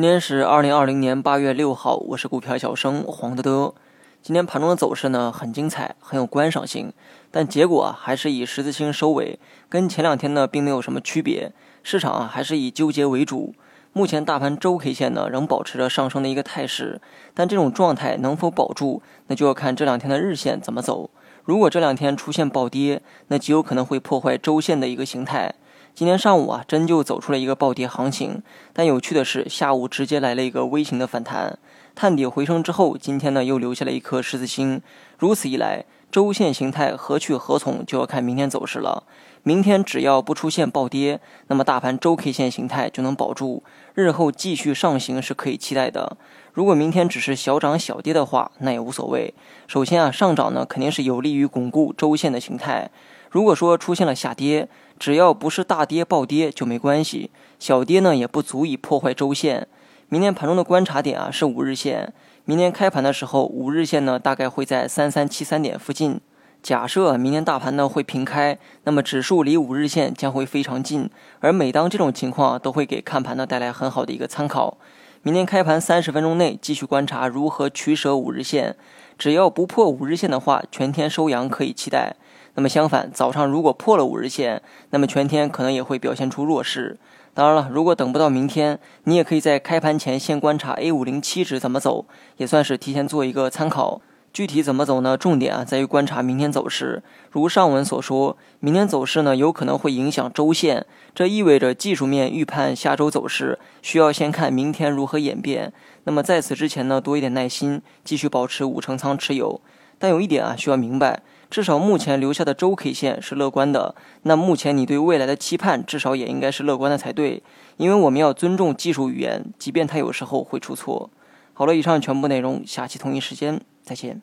今天是二零二零年八月六号，我是股票小生黄德德。今天盘中的走势呢很精彩，很有观赏性，但结果啊还是以十字星收尾，跟前两天呢并没有什么区别。市场啊还是以纠结为主。目前大盘周 K 线呢仍保持着上升的一个态势，但这种状态能否保住，那就要看这两天的日线怎么走。如果这两天出现暴跌，那极有可能会破坏周线的一个形态。今天上午啊，真就走出了一个暴跌行情，但有趣的是，下午直接来了一个微型的反弹，探底回升之后，今天呢又留下了一颗十字星。如此一来，周线形态何去何从，就要看明天走势了。明天只要不出现暴跌，那么大盘周 K 线形态就能保住，日后继续上行是可以期待的。如果明天只是小涨小跌的话，那也无所谓。首先啊，上涨呢肯定是有利于巩固周线的形态。如果说出现了下跌，只要不是大跌暴跌就没关系，小跌呢也不足以破坏周线。明天盘中的观察点啊是五日线，明天开盘的时候五日线呢大概会在三三七三点附近。假设明天大盘呢会平开，那么指数离五日线将会非常近，而每当这种情况都会给看盘呢带来很好的一个参考。明天开盘三十分钟内继续观察如何取舍五日线，只要不破五日线的话，全天收阳可以期待。那么相反，早上如果破了五日线，那么全天可能也会表现出弱势。当然了，如果等不到明天，你也可以在开盘前先观察 A 五零七指怎么走，也算是提前做一个参考。具体怎么走呢？重点啊在于观察明天走势。如上文所说，明天走势呢有可能会影响周线，这意味着技术面预判下周走势需要先看明天如何演变。那么在此之前呢，多一点耐心，继续保持五成仓持有。但有一点啊需要明白。至少目前留下的周 K 线是乐观的，那目前你对未来的期盼至少也应该是乐观的才对，因为我们要尊重技术语言，即便它有时候会出错。好了，以上全部内容，下期同一时间再见。